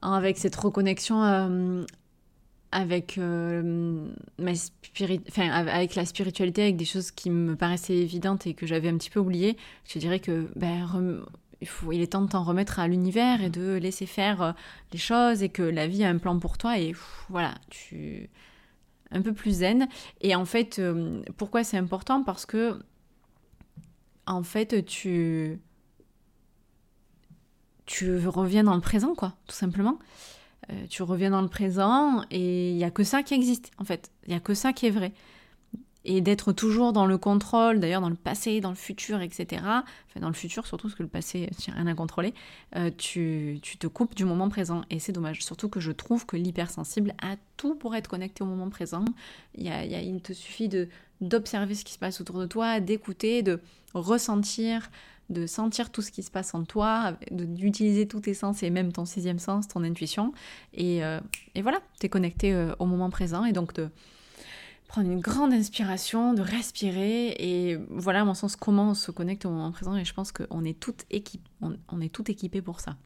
hein, avec cette reconnexion euh, avec ma avec la spiritualité, avec des choses qui me paraissaient évidentes et que j'avais un petit peu oubliées, je te dirais que ben, il, faut, il est temps de t'en remettre à l'univers et de laisser faire euh, les choses et que la vie a un plan pour toi et voilà, tu un peu plus zen. Et en fait, euh, pourquoi c'est important? Parce que en fait, tu tu reviens dans le présent, quoi, tout simplement. Euh, tu reviens dans le présent et il n'y a que ça qui existe, en fait. Il n'y a que ça qui est vrai et d'être toujours dans le contrôle, d'ailleurs dans le passé, dans le futur, etc. Enfin, dans le futur surtout, parce que le passé, il n'y a rien à contrôler, euh, tu, tu, te coupes du moment présent. Et c'est dommage. Surtout que je trouve que l'hypersensible a tout pour être connecté au moment présent. Il, y a, il, te suffit de d'observer ce qui se passe autour de toi, d'écouter, de ressentir, de sentir tout ce qui se passe en toi, d'utiliser tous tes sens et même ton sixième sens, ton intuition. Et, euh, et voilà, tu es connecté euh, au moment présent. Et donc de prendre une grande inspiration, de respirer et voilà à mon sens comment on se connecte au moment présent et je pense qu'on est tout équipé, on, tout équipé pour ça.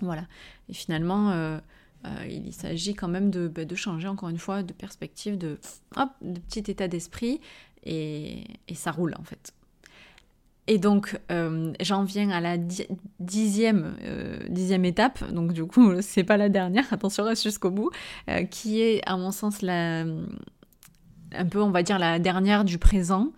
Voilà. Et finalement, euh, euh, il s'agit quand même de, bah, de, changer encore une fois de perspective, de, hop, de petit état d'esprit et, et, ça roule en fait. Et donc, euh, j'en viens à la dixième, dixième étape, donc du coup, c'est pas la dernière, attention, reste jusqu'au bout, qui est, à mon sens, la, un peu, on va dire, la dernière du présent,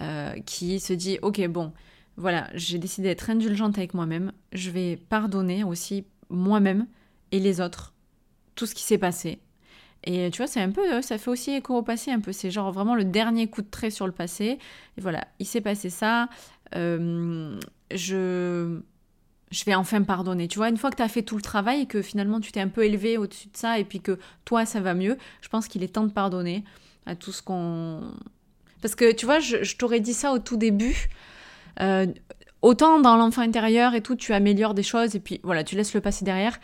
euh, qui se dit, ok, bon, voilà, j'ai décidé d'être indulgente avec moi-même, je vais pardonner aussi moi-même et les autres tout ce qui s'est passé. Et tu vois, c'est un peu, ça fait aussi écho au passé, un peu, c'est genre vraiment le dernier coup de trait sur le passé. Et voilà, il s'est passé ça, euh, je je vais enfin pardonner. Tu vois, une fois que tu as fait tout le travail et que finalement tu t'es un peu élevé au-dessus de ça et puis que toi ça va mieux, je pense qu'il est temps de pardonner à tout ce qu'on. Parce que tu vois, je, t'aurais dit ça au tout début. Euh, autant dans l'enfant intérieur et tout, tu améliores des choses et puis voilà, tu laisses le passé derrière.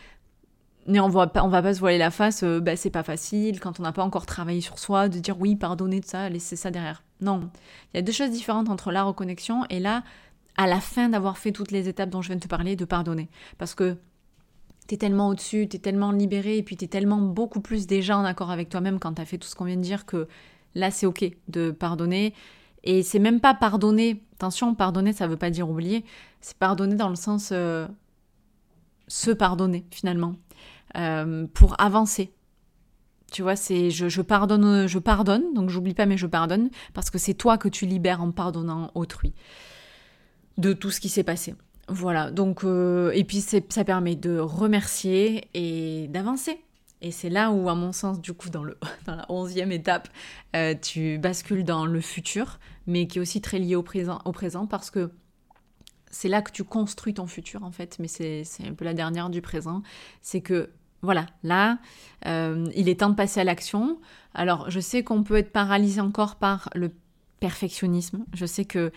Mais on va pas, on va pas se voiler la face, euh, bah, c'est pas facile quand on n'a pas encore travaillé sur soi de dire oui, pardonner de ça, laisser ça derrière. Non, il y a deux choses différentes entre la reconnexion et là, à la fin d'avoir fait toutes les étapes dont je viens de te parler, de pardonner. Parce que t'es tellement au-dessus, t'es tellement libéré, et puis t'es tellement beaucoup plus déjà en accord avec toi-même quand t'as fait tout ce qu'on vient de dire que là c'est ok de pardonner. Et c'est même pas pardonner. Attention, pardonner, ça veut pas dire oublier. C'est pardonner dans le sens euh, se pardonner finalement euh, pour avancer. Tu vois, c'est je, je, pardonne, je pardonne, donc j'oublie pas mais je pardonne parce que c'est toi que tu libères en pardonnant autrui de tout ce qui s'est passé. Voilà, donc, euh, et puis ça permet de remercier et d'avancer. Et c'est là où, à mon sens, du coup, dans, le, dans la onzième étape, euh, tu bascules dans le futur, mais qui est aussi très lié au présent, au présent parce que c'est là que tu construis ton futur, en fait. Mais c'est un peu la dernière du présent. C'est que, voilà, là, euh, il est temps de passer à l'action. Alors, je sais qu'on peut être paralysé encore par le perfectionnisme. Je sais que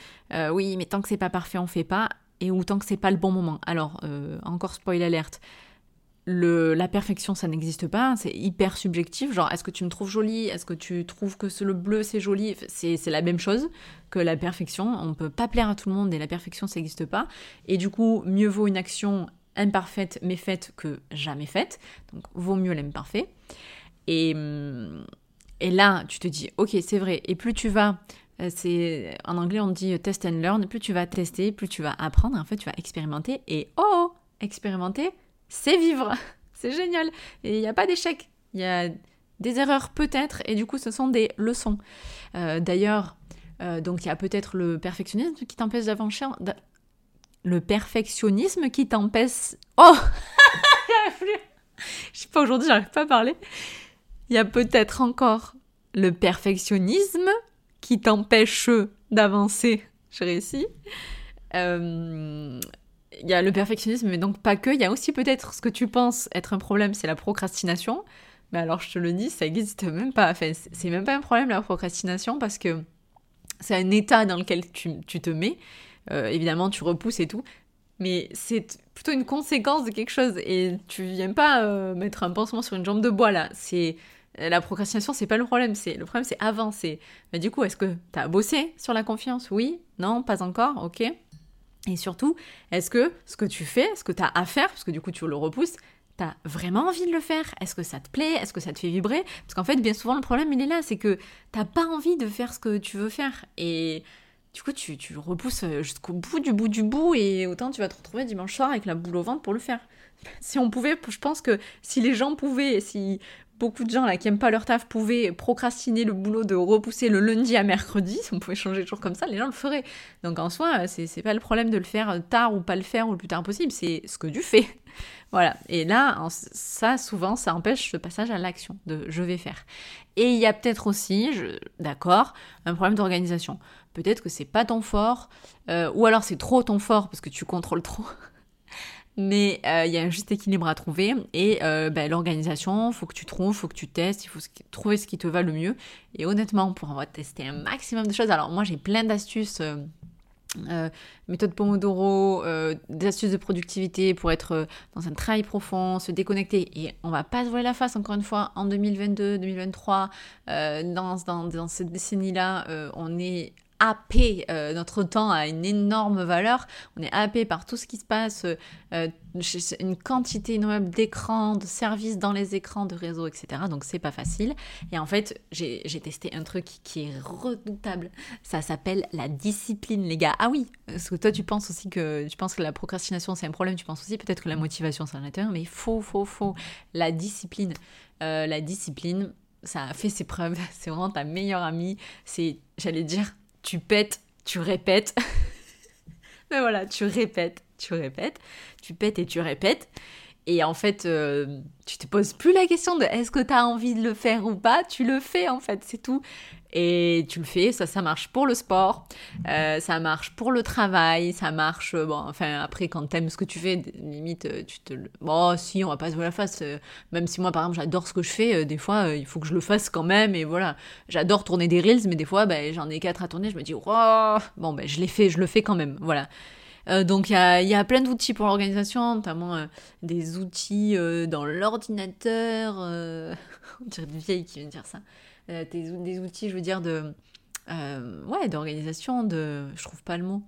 oui, mais tant que c'est pas parfait, on fait pas, et ou tant que c'est pas le bon moment. Alors, euh, encore spoil alerte. Le, la perfection, ça n'existe pas, c'est hyper subjectif. Genre, est-ce que tu me trouves jolie? Est-ce que tu trouves que le bleu c'est joli? C'est la même chose que la perfection. On peut pas plaire à tout le monde et la perfection, ça n'existe pas. Et du coup, mieux vaut une action imparfaite mais faite que jamais faite. Donc, vaut mieux l'imparfait. Et, hum, et là, tu te dis, ok, c'est vrai. Et plus tu vas c'est en anglais on dit test and learn. Plus tu vas tester, plus tu vas apprendre. En fait, tu vas expérimenter. Et oh, expérimenter, c'est vivre. c'est génial. Et il n'y a pas d'échec. Il y a des erreurs peut-être. Et du coup, ce sont des leçons. Euh, d'ailleurs, euh, donc il y a peut-être le perfectionnisme qui t'empêche d'avancer. Le perfectionnisme qui t'empêche. Oh Je sais pas aujourd'hui, j'arrive pas à parler. Il y a peut-être encore le perfectionnisme qui t'empêche d'avancer. Je réussis. Euh, il y a le perfectionnisme, mais donc pas que. Il y a aussi peut-être ce que tu penses être un problème, c'est la procrastination. Mais alors je te le dis, ça n'existe même pas. Enfin, c'est même pas un problème la procrastination parce que c'est un état dans lequel tu, te mets. Euh, évidemment, tu repousses et tout. Mais c'est plutôt une conséquence de quelque chose. Et tu viens pas euh, mettre un pansement sur une jambe de bois là. C'est la procrastination, c'est pas le problème. C'est le problème, c'est avancer. Mais du coup, est-ce que tu as bossé sur la confiance? Oui Non Pas encore Ok. Et surtout, est-ce que ce que tu fais, ce que tu as à faire, parce que du coup tu le repousses, tu as vraiment envie de le faire? Est-ce que ça te plaît? Est-ce que ça te fait vibrer? Parce qu'en fait, bien souvent, le problème, il est là, c'est que t'as pas envie de faire ce que tu veux faire. Et du coup, tu, tu le repousses jusqu'au bout du bout du bout, et autant tu vas te retrouver dimanche soir avec la boule au ventre pour le faire. Si on pouvait, je pense que si les gens pouvaient, si beaucoup de gens là qui aiment pas leur taf pouvaient procrastiner le boulot de repousser le lundi à mercredi, si on pouvait changer de jour comme ça, les gens le feraient. Donc en soi, c'est pas le problème de le faire tard ou pas le faire ou le plus tard possible, c'est ce que tu fais. voilà. Et là, ça, souvent, ça empêche le passage à l'action de je vais faire. Et il y a peut-être aussi, d'accord, un problème d'organisation. Peut-être que c'est pas ton fort, euh, ou alors c'est trop ton fort parce que tu contrôles trop mais euh, il y a un juste équilibre à trouver et euh, ben, l'organisation, faut que tu trouves, faut que tu testes, il faut trouver ce qui te va le mieux. Et honnêtement, pour avoir testé un maximum de choses, alors moi j'ai plein d'astuces. Euh, méthode Pomodoro, des astuces de productivité pour être dans un travail profond, se déconnecter. Et on va pas se voir la face, encore une fois, en 2022, 2023, dans, dans, dans cette décennie-là, on est happé, euh, notre temps a une énorme valeur, on est happé par tout ce qui se passe, euh, une quantité énorme d'écrans, de services dans les écrans, de réseaux, etc. Donc c'est pas facile. Et en fait, j'ai testé un truc qui est redoutable. Ça s'appelle la discipline, les gars. Ah oui, parce que toi tu penses aussi que tu penses que la procrastination c'est un problème, tu penses aussi peut-être que la motivation c'est un intérieur, mais faux, faux, faux. La discipline, euh, la discipline, ça a fait ses preuves. C'est vraiment ta meilleure amie. C'est, j'allais dire, tu pètes, tu répètes. Mais voilà, tu répètes, tu répètes, tu pètes et tu répètes. Et en fait, euh, tu te poses plus la question de est-ce que tu as envie de le faire ou pas, tu le fais en fait, c'est tout. Et tu le fais, ça, ça marche pour le sport, euh, ça marche pour le travail, ça marche, bon, enfin, après, quand t'aimes ce que tu fais, limite, euh, tu te. Bon, si, on va pas se voir la face, même si moi, par exemple, j'adore ce que je fais, des fois, il faut que je le fasse quand même, et voilà. J'adore tourner des reels, mais des fois, ben, j'en ai quatre à tourner, je me dis, oh, bon, ben, je l'ai fait, je le fais quand même, voilà. Euh, donc il y a, plein d'outils pour l'organisation, notamment euh, des outils euh, dans l'ordinateur. on dirait une vieille qui vient de dire ça. Des, des, outils, je veux dire, de ouais, d'organisation, de. Je trouve pas le mot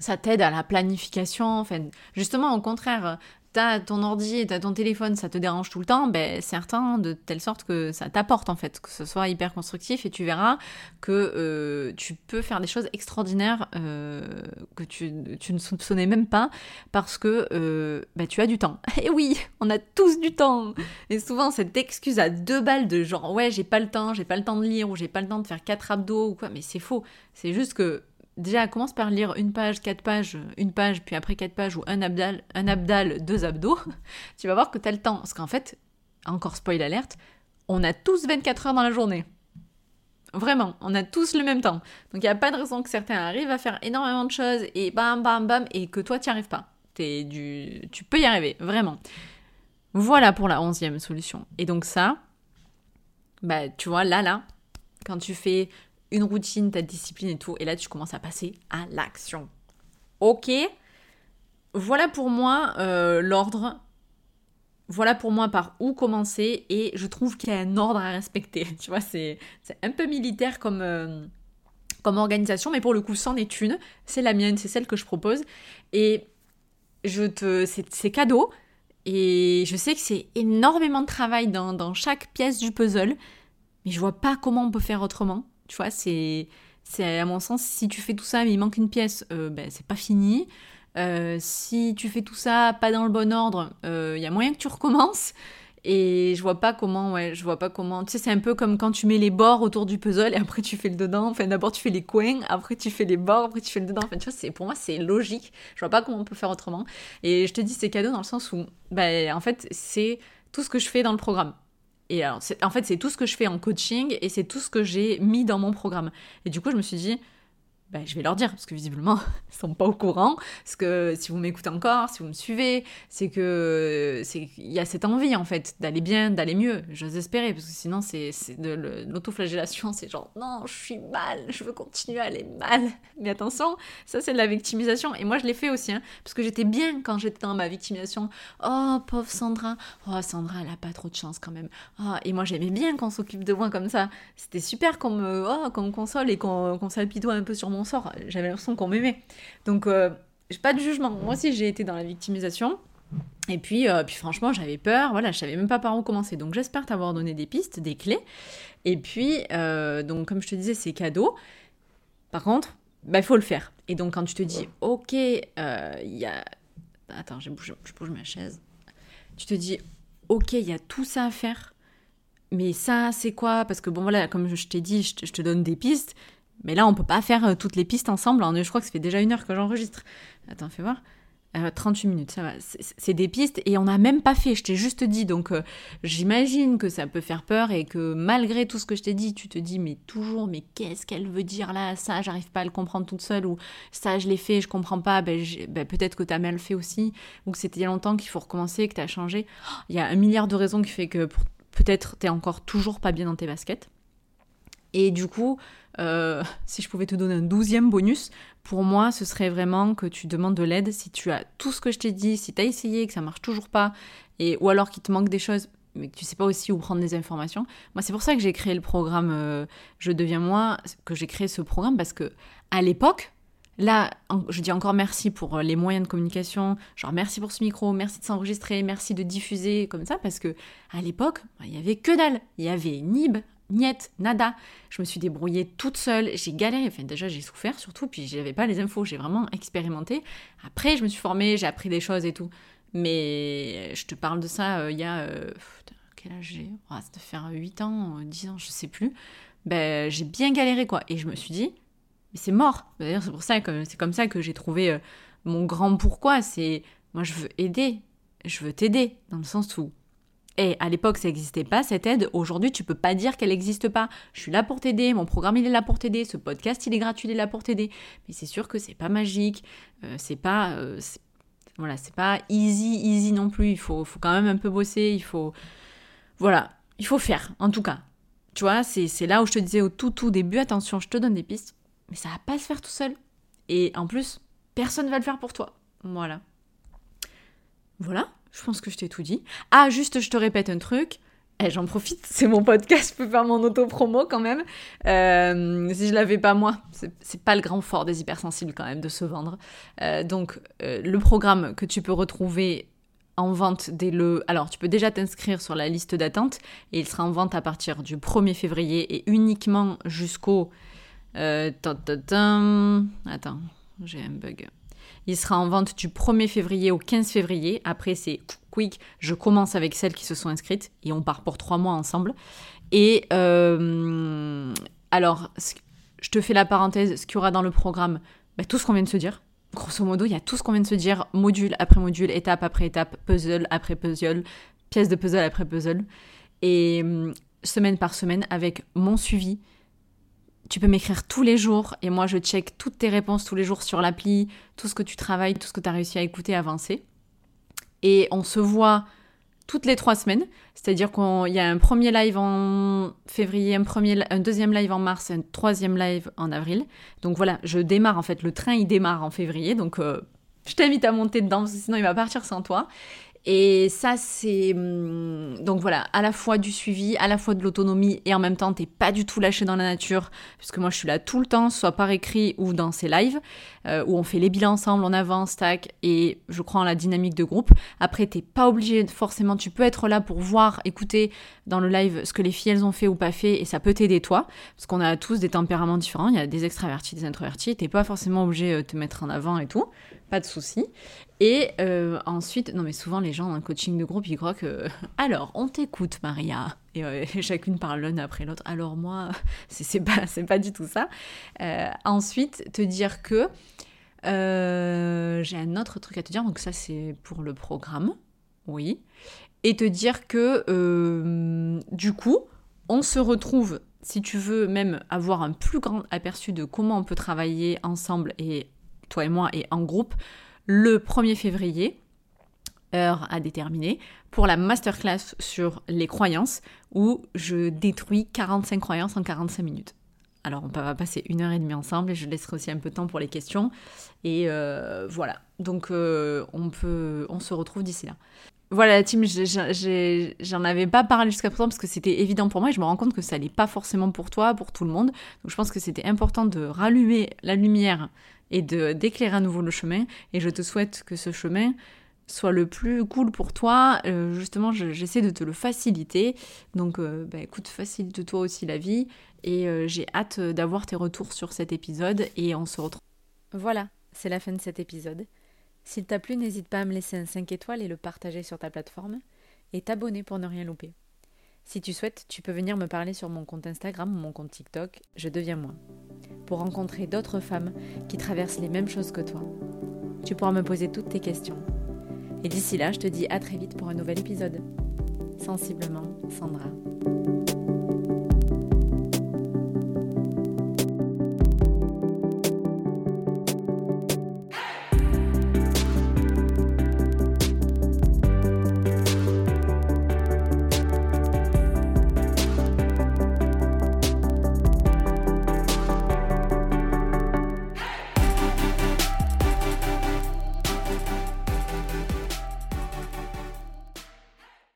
ça t'aide à la planification. Enfin, justement, au contraire, t'as ton ordi, t'as ton téléphone, ça te dérange tout le temps, ben certain de telle sorte que ça t'apporte en fait, que ce soit hyper constructif et tu verras que euh, tu peux faire des choses extraordinaires euh, que tu, ne soupçonnais même pas parce que euh, ben, tu as du temps. Et oui, on a tous du temps. Et souvent cette excuse à deux balles de genre ouais j'ai pas le temps, j'ai pas le temps de lire ou j'ai pas le temps de faire quatre abdos ou quoi, mais c'est faux. C'est juste que déjà commence par lire une page, quatre pages, une page, puis après quatre pages ou un abdal, un abdal, deux abdos, tu vas voir que tu as le temps. Parce qu'en fait, encore spoil alerte, on a tous 24 heures dans la journée. Vraiment, on a tous le même temps. Donc il n'y a pas de raison que certains arrivent à faire énormément de choses et bam bam bam et que toi tu n'y arrives pas. Du... Tu peux y arriver, vraiment. Voilà pour la onzième solution. Et donc ça, bah tu vois, là, là, quand tu fais une routine, ta discipline et tout. Et là, tu commences à passer à l'action. Ok Voilà pour moi euh, l'ordre. Voilà pour moi par où commencer. Et je trouve qu'il y a un ordre à respecter. Tu vois, c'est un peu militaire comme, euh, comme organisation. Mais pour le coup, c'en est une. C'est la mienne, c'est celle que je propose. Et je te c'est cadeau. Et je sais que c'est énormément de travail dans, dans chaque pièce du puzzle. Mais je vois pas comment on peut faire autrement. Tu vois, c'est, c'est à mon sens, si tu fais tout ça mais il manque une pièce, euh, ben, c'est pas fini. Euh, si tu fais tout ça pas dans le bon ordre, il euh, y a moyen que tu recommences. Et je vois pas comment, ouais, je vois pas comment. Tu sais, c'est un peu comme quand tu mets les bords autour du puzzle et après tu fais le dedans. Enfin, d'abord tu fais les coins, après tu fais les bords, après tu fais le dedans. Enfin, tu vois, c'est, pour moi, c'est logique. Je vois pas comment on peut faire autrement. Et je te dis, c'est cadeau dans le sens où, ben, en fait, c'est tout ce que je fais dans le programme. Et alors, en fait, c'est tout ce que je fais en coaching et c'est tout ce que j'ai mis dans mon programme. Et du coup, je me suis dit, ben, je vais leur dire, parce que visiblement, ils sont pas au courant. Parce que si vous m'écoutez encore, si vous me suivez, c'est que c'est il y a cette envie en fait d'aller bien, d'aller mieux. J'ose espérer, parce que sinon c'est de l'autoflagellation, c'est genre non, je suis mal, je veux continuer à aller mal. Mais attention, ça c'est de la victimisation. Et moi je l'ai fait aussi, hein, parce que j'étais bien quand j'étais dans ma victimisation. Oh pauvre Sandra, oh Sandra elle a pas trop de chance quand même. Oh, et moi j'aimais bien qu'on s'occupe de moi comme ça. C'était super qu'on me, oh, qu'on me console et qu'on qu s'apitoie un peu sur mon sort. J'avais l'impression qu'on m'aimait. Donc, euh, pas de jugement. Moi aussi, j'ai été dans la victimisation. Et puis, euh, puis franchement, j'avais peur. Voilà, je savais même pas par où commencer. Donc, j'espère t'avoir donné des pistes, des clés. Et puis, euh, donc, comme je te disais, c'est cadeau. Par contre, il bah, faut le faire. Et donc, quand tu te dis, ok, il y a. Attends, je bouge, je bouge ma chaise. Tu te dis, ok, il y a tout ça à faire. Mais ça, c'est quoi? Parce que bon, voilà, comme je t'ai dit, je te donne des pistes. Mais là, on peut pas faire euh, toutes les pistes ensemble. Je crois que ça fait déjà une heure que j'enregistre. Attends, fais voir. 38 euh, minutes, ça va. C'est des pistes et on n'a même pas fait, je t'ai juste dit. Donc euh, j'imagine que ça peut faire peur et que malgré tout ce que je t'ai dit, tu te dis mais toujours, mais qu'est-ce qu'elle veut dire là? Ça, j'arrive pas à le comprendre toute seule ou ça, je l'ai fait, je comprends pas. Ben, ben peut-être que tu as mal fait aussi ou que c'était il y a longtemps qu'il faut recommencer, que tu as changé. Il y a un milliard de raisons qui fait que peut-être tu es encore toujours pas bien dans tes baskets. Et du coup, euh, si je pouvais te donner un douzième bonus, pour moi, ce serait vraiment que tu demandes de l'aide si tu as tout ce que je t'ai dit, si tu as essayé, que ça marche toujours pas, et, ou alors qu'il te manque des choses, mais que tu sais pas aussi où prendre des informations. Moi, c'est pour ça que j'ai créé le programme euh, Je deviens moi, que j'ai créé ce programme, parce que à l'époque, Là, je dis encore merci pour euh, les moyens de communication, genre merci pour ce micro, merci de s'enregistrer, merci de diffuser comme ça, parce que à l'époque, bah, il y avait que dalle. Il y avait Nib, Niet, nada. Je me suis débrouillée toute seule, j'ai galéré, enfin déjà j'ai souffert surtout, puis j'avais pas les infos, j'ai vraiment expérimenté. Après je me suis formée, j'ai appris des choses et tout. Mais je te parle de ça euh, il y a... Euh, quel âge j'ai oh, Ça doit faire 8 ans, 10 euh, ans, je sais plus. Ben j'ai bien galéré quoi. Et je me suis dit, mais c'est mort. c'est pour ça que c'est comme ça que j'ai trouvé mon grand pourquoi. C'est moi je veux aider je veux t'aider, dans le sens où et à l'époque, ça n'existait pas, cette aide. Aujourd'hui, tu peux pas dire qu'elle n'existe pas. Je suis là pour t'aider, mon programme, il est là pour t'aider, ce podcast, il est gratuit, il est là pour t'aider. Mais c'est sûr que c'est pas magique, euh, c'est pas... Euh, c'est pas easy, easy non plus. Il faut, quand même un peu bosser, il faut... Voilà, il faut faire, en tout cas. Tu vois, c'est là où je te disais au tout, tout début, attention, je te donne des pistes, mais ça va pas se faire tout seul. Et en plus, personne va le faire pour toi. Voilà. Voilà, je pense que je t'ai tout dit. Ah, juste, je te répète un truc. Eh, j'en profite, c'est mon podcast, je peux faire mon auto-promo quand même. Euh, si je l'avais pas moi, c'est pas le grand fort des hypersensibles quand même de se vendre. Euh, donc, euh, le programme que tu peux retrouver en vente dès le... Alors, tu peux déjà t'inscrire sur la liste d'attente et il sera en vente à partir du 1er février et uniquement jusqu'au... Attends, j'ai un bug. Il sera en vente du 1er février au 15 février. Après, c'est quick. Je commence avec celles qui se sont inscrites et on part pour trois mois ensemble. Et euh, alors, je te fais la parenthèse, ce qu'il y aura dans le programme, bah, tout ce qu'on vient de se dire. Grosso modo, il y a tout ce qu'on vient de se dire, module après module, étape après étape, puzzle après puzzle, pièce de puzzle après puzzle. Et euh, semaine par semaine, avec mon suivi, tu peux m'écrire tous les jours et moi je check toutes tes réponses tous les jours sur l'appli, tout ce que tu travailles, tout ce que tu as réussi à écouter, avancer. Et on se voit toutes les trois semaines, c'est-à-dire qu'il y a un premier live en février, un, deuxième live en mars, un troisième live en avril. Donc voilà, je démarre en fait, le train il démarre en février, donc euh, je t'invite à monter dedans, sinon il va partir sans toi. Et ça, c'est. Hum, donc voilà, à la fois du suivi, à la fois de l'autonomie, et en même temps, t'es pas du tout lâché dans la nature, puisque moi je suis là tout le temps, soit par écrit ou dans ces lives, euh, où on fait les bilans ensemble, on avance, tac, et je crois en la dynamique de groupe. Après, t'es pas obligé forcément, tu peux être là pour voir, écouter dans le live ce que les filles elles ont fait ou pas fait, et ça peut t'aider toi, parce qu'on a tous des tempéraments différents, il y a des extravertis, des introvertis, t'es pas forcément obligé de te mettre en avant et tout pas de souci. Et euh, ensuite, non mais souvent les gens dans le coaching de groupe, ils croient que alors on t'écoute Maria et euh, chacune parle l'une après l'autre. Alors moi, c'est pas pas du tout ça. Euh, ensuite, te dire que j'ai un autre truc à te dire, donc ça c'est pour le programme, oui, et te dire que du coup, on se retrouve si tu veux même avoir un plus grand aperçu de comment on peut travailler ensemble et toi et moi, et en groupe, le 1er février, heure à déterminer, pour la masterclass sur les croyances, où je détruis 45 croyances en 45 minutes. Alors on va passer une heure et demie ensemble et je laisserai aussi un peu de temps pour les questions. Et euh, voilà, donc euh, on, peut, on se retrouve d'ici là. Voilà la team, j'en avais pas parlé jusqu'à présent parce que c'était évident pour moi et je me rends compte que ça n'est pas forcément pour toi, pour tout le monde. Donc je pense que c'était important de rallumer la lumière et de d'éclairer à nouveau le chemin. Et je te souhaite que ce chemin soit le plus cool pour toi. Euh, justement, j'essaie de te le faciliter. Donc, euh, bah, écoute, facilite-toi aussi la vie. Et euh, j'ai hâte d'avoir tes retours sur cet épisode. Et on se retrouve. Voilà, c'est la fin de cet épisode. S'il t'a plu, n'hésite pas à me laisser un 5 étoiles et le partager sur ta plateforme. Et t'abonner pour ne rien louper. Si tu souhaites, tu peux venir me parler sur mon compte Instagram ou mon compte TikTok, je deviens moi, pour rencontrer d'autres femmes qui traversent les mêmes choses que toi. Tu pourras me poser toutes tes questions. Et d'ici là, je te dis à très vite pour un nouvel épisode. Sensiblement, Sandra.